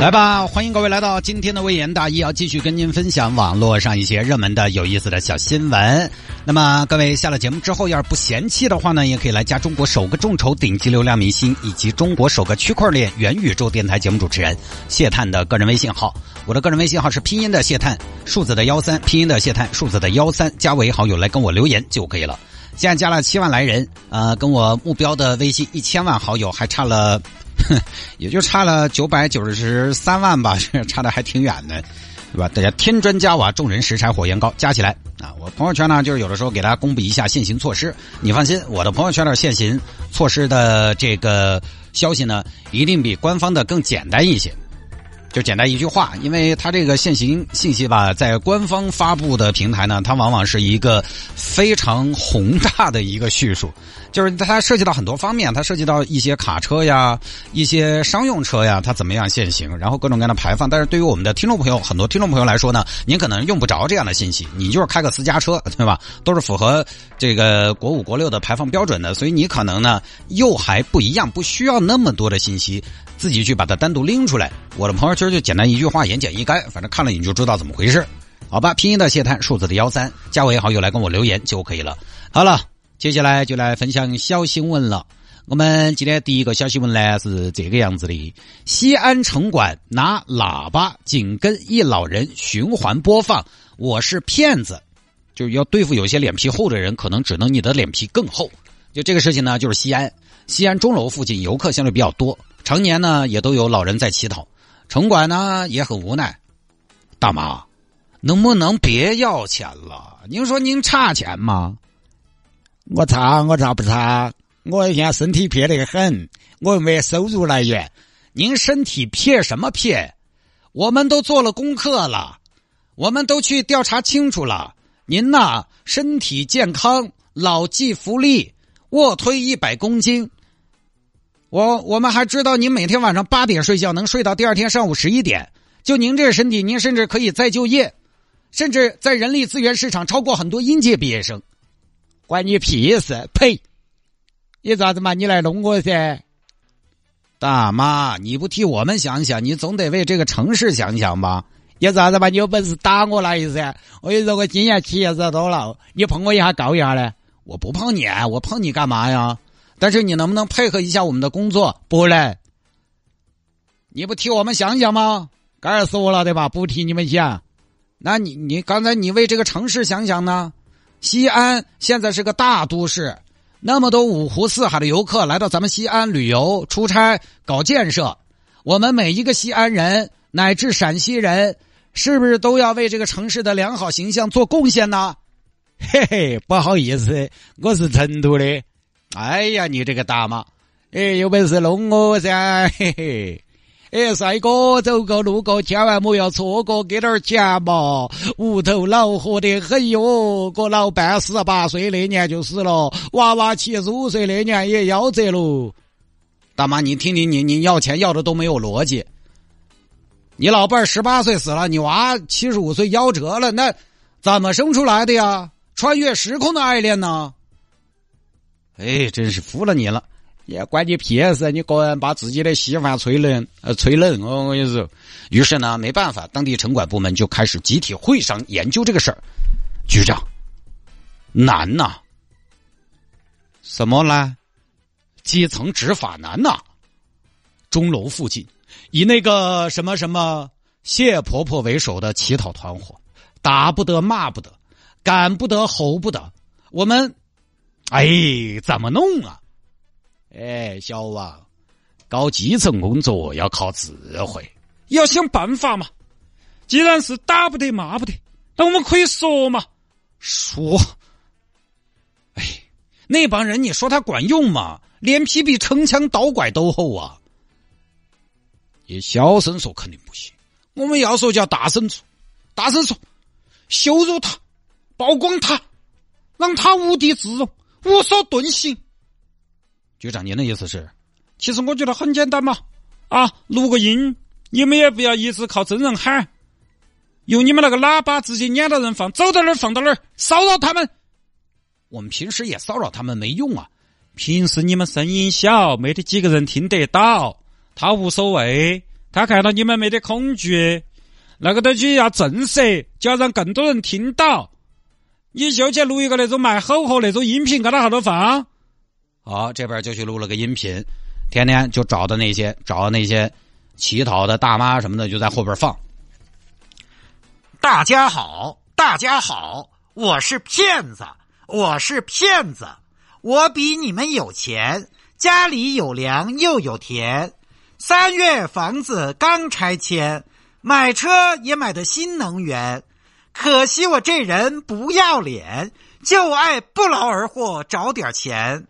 来吧，欢迎各位来到今天的微言大义，要继续跟您分享网络上一些热门的、有意思的小新闻。那么，各位下了节目之后，要是不嫌弃的话呢，也可以来加中国首个众筹顶级流量明星以及中国首个区块链元宇宙电台节目主持人谢探的个人微信号。我的个人微信号是拼音的谢探，数字的幺三，拼音的谢探，数字的幺三，加为好友来跟我留言就可以了。现在加了七万来人，呃，跟我目标的微信一千万好友还差了。也就差了九百九十三万吧，差的还挺远的，对吧？大家添砖加瓦，众人拾柴火焰高，加起来啊！我朋友圈呢，就是有的时候给大家公布一下限行措施。你放心，我的朋友圈的限行措施的这个消息呢，一定比官方的更简单一些。就简单一句话，因为它这个限行信息吧，在官方发布的平台呢，它往往是一个非常宏大的一个叙述，就是它涉及到很多方面，它涉及到一些卡车呀、一些商用车呀，它怎么样限行，然后各种各样的排放。但是对于我们的听众朋友，很多听众朋友来说呢，您可能用不着这样的信息，你就是开个私家车，对吧？都是符合这个国五、国六的排放标准的，所以你可能呢又还不一样，不需要那么多的信息。自己去把它单独拎出来。我的朋友圈就简单一句话，言简意赅，反正看了你就知道怎么回事，好吧？拼音的谢探，数字的幺三，加为好友来跟我留言就可以了。好了，接下来就来分享小新闻了。我们今天第一个小新闻呢是这个样子的：西安城管拿喇叭紧跟一老人循环播放“我是骗子”，就是要对付有些脸皮厚的人，可能只能你的脸皮更厚。就这个事情呢，就是西安，西安钟楼附近游客相对比较多。常年呢，也都有老人在乞讨，城管呢也很无奈。大妈，能不能别要钱了？您说您差钱吗？我差，我差不差？我现在身体撇得很，我又没收入来源。您身体撇什么撇？我们都做了功课了，我们都去调查清楚了。您呐，身体健康，老骥伏枥，卧推一百公斤。我我们还知道您每天晚上八点睡觉，能睡到第二天上午十一点。就您这身体，您甚至可以再就业，甚至在人力资源市场超过很多应届毕业生。关你屁事！呸！你咋子嘛？你来弄我噻？大妈，你不替我们想想，你总得为这个城市想想吧？你咋子嘛？你有本事打我来噻！我跟你说，我今年企业子多了，你碰我一下告一下呢？我不碰你，我碰你干嘛呀？但是你能不能配合一下我们的工作？不嘞，你不替我们想想吗？刚才说了对吧？不替你们想，那你你刚才你为这个城市想想呢？西安现在是个大都市，那么多五湖四海的游客来到咱们西安旅游、出差、搞建设，我们每一个西安人乃至陕西人，是不是都要为这个城市的良好形象做贡献呢？嘿嘿，不好意思，我是成都的。哎呀，你这个大妈，哎，有本事弄我噻，嘿嘿！哎，帅哥，走过路过千万莫要错过，给点钱嘛！屋头恼火得很哟，我老伴十八岁那年就死了，娃娃七十五岁那年也夭折了。大妈，你听听，你你要钱要的都没有逻辑。你老伴十八岁死了，你娃七十五岁夭折了，那怎么生出来的呀？穿越时空的爱恋呢？哎，真是服了你了！也关你屁事！你个人把自己的稀饭吹冷，呃，吹冷！我跟你说。于是呢，没办法，当地城管部门就开始集体会商研究这个事儿。局长，难呐！什么呢？基层执法难呐！钟楼附近，以那个什么什么谢婆婆为首的乞讨团伙，打不得，骂不得，赶不得，吼不得，我们。哎，怎么弄啊？哎，小王，搞基层工作要靠智慧，要想办法嘛。既然是打不得骂不得，那我们可以说嘛。说，哎，那帮人你说他管用吗？脸皮比城墙刀拐都厚啊！你小声说肯定不行，我们要说就要大声说，大声说，羞辱他，曝光他，让他无地自容。无所遁形，局长，您的意思是？其实我觉得很简单嘛，啊，录个音，你们也不要一直靠真人喊，用你们那个喇叭直接撵到人放，走到哪儿放到哪儿，骚扰他们。我们平时也骚扰他们没用啊。平时你们声音小，没得几个人听得到，他无所谓。他看到你们没得恐惧，那个东西要震慑，就要让更多人听到。你就去录一个那种卖吼吼那种音频，搁那后头放。好，这边就去录了个音频，天天就找的那些找那些乞讨的大妈什么的，就在后边放。大家好，大家好，我是骗子，我是骗子，我比你们有钱，家里有粮又有田，三月房子刚拆迁，买车也买的新能源，可惜我这人不要脸，就爱不劳而获找点钱。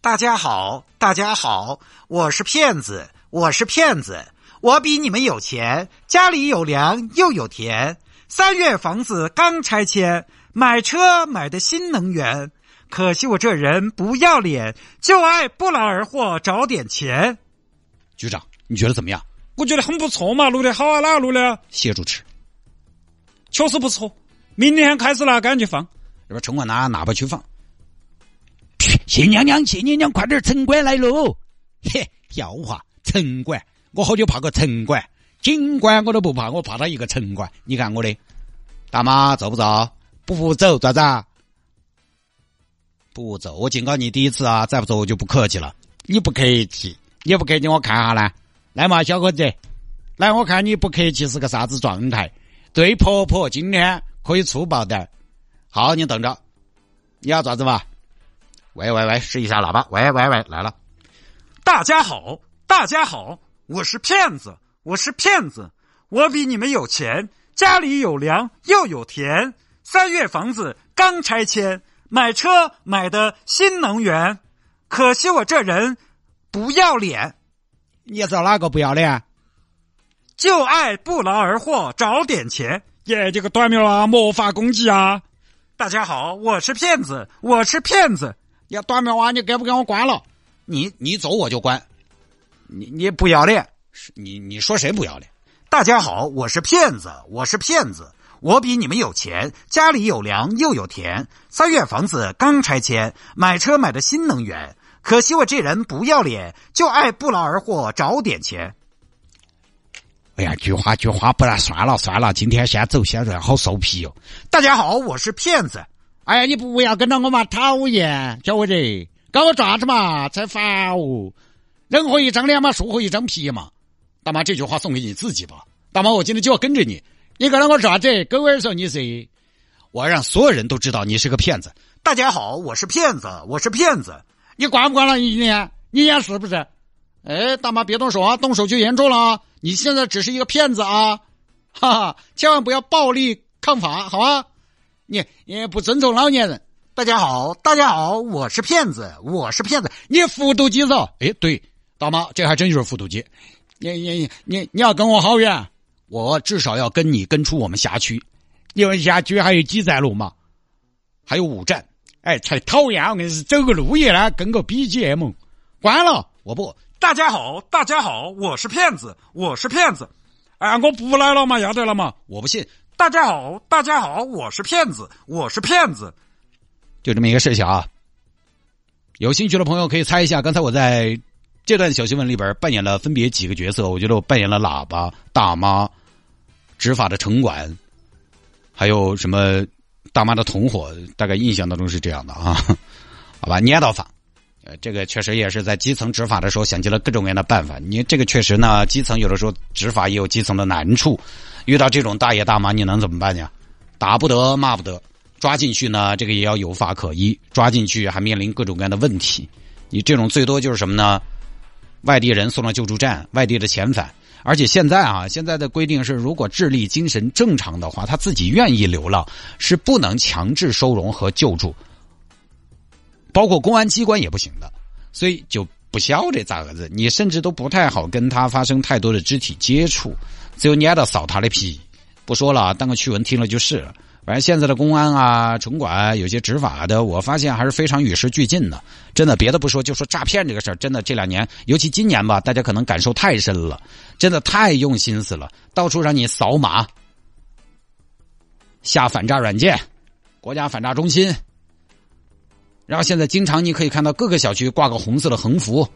大家好，大家好，我是骗子，我是骗子，我比你们有钱，家里有粮又有田，三月房子刚拆迁，买车买的新能源，可惜我这人不要脸，就爱不劳而获找点钱。局长，你觉得怎么样？我觉得很不错嘛，录的好啊，哪个录的？谢主持，确实不错。明天开始拿杆去放，这边城管拿喇叭去放。谢娘娘，谢娘娘，快点，城管来喽！嘿，笑话，城管，我好久怕个城管，警官我都不怕，我怕他一个城管。你看我的，大妈走不走？不走，咋子？不走，我警告你第一次啊！再不走我就不客气了。你不客气，你不客气，我看下来。来嘛，小伙子，来，我看你不客气是个啥子状态？对婆婆今天可以粗暴点好，你等着，你要咋子嘛？喂喂喂，试一下喇叭。喂喂喂，来了。大家好，大家好，我是骗子，我是骗子，我比你们有钱，家里有粮又有田，三月房子刚拆迁，买车买的新能源，可惜我这人不要脸。你知道哪个不要脸？就爱不劳而获找点钱。耶，这个短命啊，魔法攻击啊！大家好，我是骗子，我是骗子。呀短命娃，你给不给我关了？你你走我就关。你你不要脸？你你说谁不要脸？大家好，我是骗子，我是骗子，我比你们有钱，家里有粮又有田，三月房子刚拆迁，买车买的新能源，可惜我这人不要脸，就爱不劳而获找点钱。哎呀，菊花菊花，不然算了算了，今天先走，现在好受皮哟。大家好，我是骗子。哎呀，你不要跟着我嘛，讨厌，小伙子，搞我爪子嘛，才烦哦。人活一张脸嘛，树活一张皮嘛。大妈，这句话送给你自己吧。大妈，我今天就要跟着你，你跟着我爪子，狗儿说你是，我要让所有人都知道你是个骗子。大家好，我是骗子，我是骗子。你管不管了？一年，你演是不是？哎，大妈别动手啊，动手就严重了。你现在只是一个骗子啊，哈哈，千万不要暴力抗法，好吧？你你不尊重老年人，大家好，大家好，我是骗子，我是骗子，你复读机噻？哎，对，大妈，这还真就是复读机。你你你你你要跟我好远，我至少要跟你跟出我们辖区，因为辖区还有几站路嘛，还有五站。哎，才讨厌！我跟你是走个路也呢，跟个 BGM，关了，我不。大家好，大家好，我是骗子，我是骗子。哎，我不来了嘛，要得了嘛，我不信。大家好，大家好，我是骗子，我是骗子，就这么一个事情啊。有兴趣的朋友可以猜一下，刚才我在这段小新闻里边扮演了分别几个角色？我觉得我扮演了喇叭、大妈、执法的城管，还有什么大妈的同伙，大概印象当中是这样的啊。好吧，捏到法，呃，这个确实也是在基层执法的时候想尽了各种各样的办法。你这个确实呢，基层有的时候执法也有基层的难处。遇到这种大爷大妈，你能怎么办呀？打不得，骂不得，抓进去呢？这个也要有法可依，抓进去还面临各种各样的问题。你这种最多就是什么呢？外地人送到救助站，外地的遣返。而且现在啊，现在的规定是，如果智力精神正常的话，他自己愿意流浪，是不能强制收容和救助，包括公安机关也不行的。所以就不晓得咋个子，你甚至都不太好跟他发生太多的肢体接触。只有撵到扫他的皮，不说了，当个趣闻听了就是了。反正现在的公安啊、城管有些执法的，我发现还是非常与时俱进的。真的，别的不说，就说诈骗这个事儿，真的这两年，尤其今年吧，大家可能感受太深了，真的太用心思了，到处让你扫码、下反诈软件、国家反诈中心。然后现在经常你可以看到各个小区挂个红色的横幅：“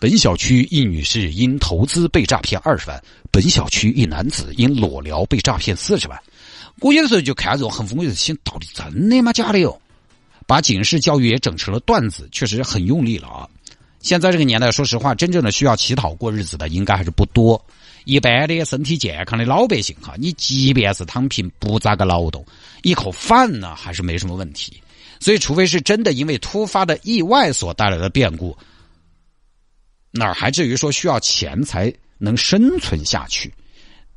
本小区一女士因投资被诈骗二十万，本小区一男子因裸聊被诈骗四十万。”我有的时候就看这种横幅，我就心到底真的吗？假的哟？把警示教育也整成了段子，确实很用力了啊！现在这个年代，说实话，真正的需要乞讨过日子的应该还是不多。一般的身体健康的老百姓哈，你即便是躺平不咋个劳动，一口饭呢还是没什么问题。所以，除非是真的因为突发的意外所带来的变故，哪还至于说需要钱才能生存下去？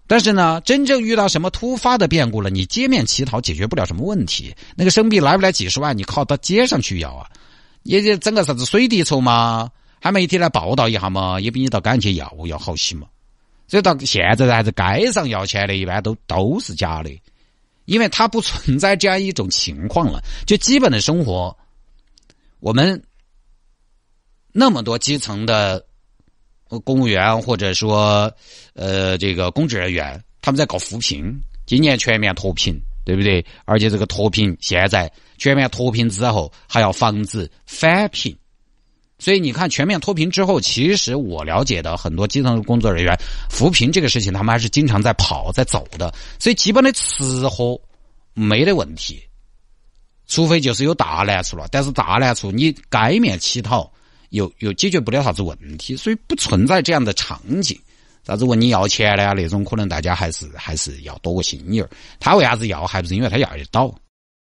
但是呢，真正遇到什么突发的变故了，你街面乞讨解决不了什么问题。那个生币来不来几十万，你靠到街上去要啊，也就整个啥子水滴筹嘛，还媒体来报道一下嘛，也比你到街上去要要好些嘛。所以到现在还是街上要钱的，一般都都是假的，因为它不存在这样一种情况了。就基本的生活，我们那么多基层的。公务员或者说，呃，这个公职人员，他们在搞扶贫，今年全面脱贫，对不对？而且这个脱贫现在全面脱贫之后，还要防止返贫，所以你看全面脱贫之后，其实我了解的很多基层工作人员扶贫这个事情，他们还是经常在跑在走的，所以基本的吃喝没得问题，除非就是有大难处了，但是大难处你街面乞讨。又又解决不了啥子问题，所以不存在这样的场景。啥子问你要钱的啊？那种可能大家还是还是要多个心眼儿。他为啥子要？还不是因为他要得到。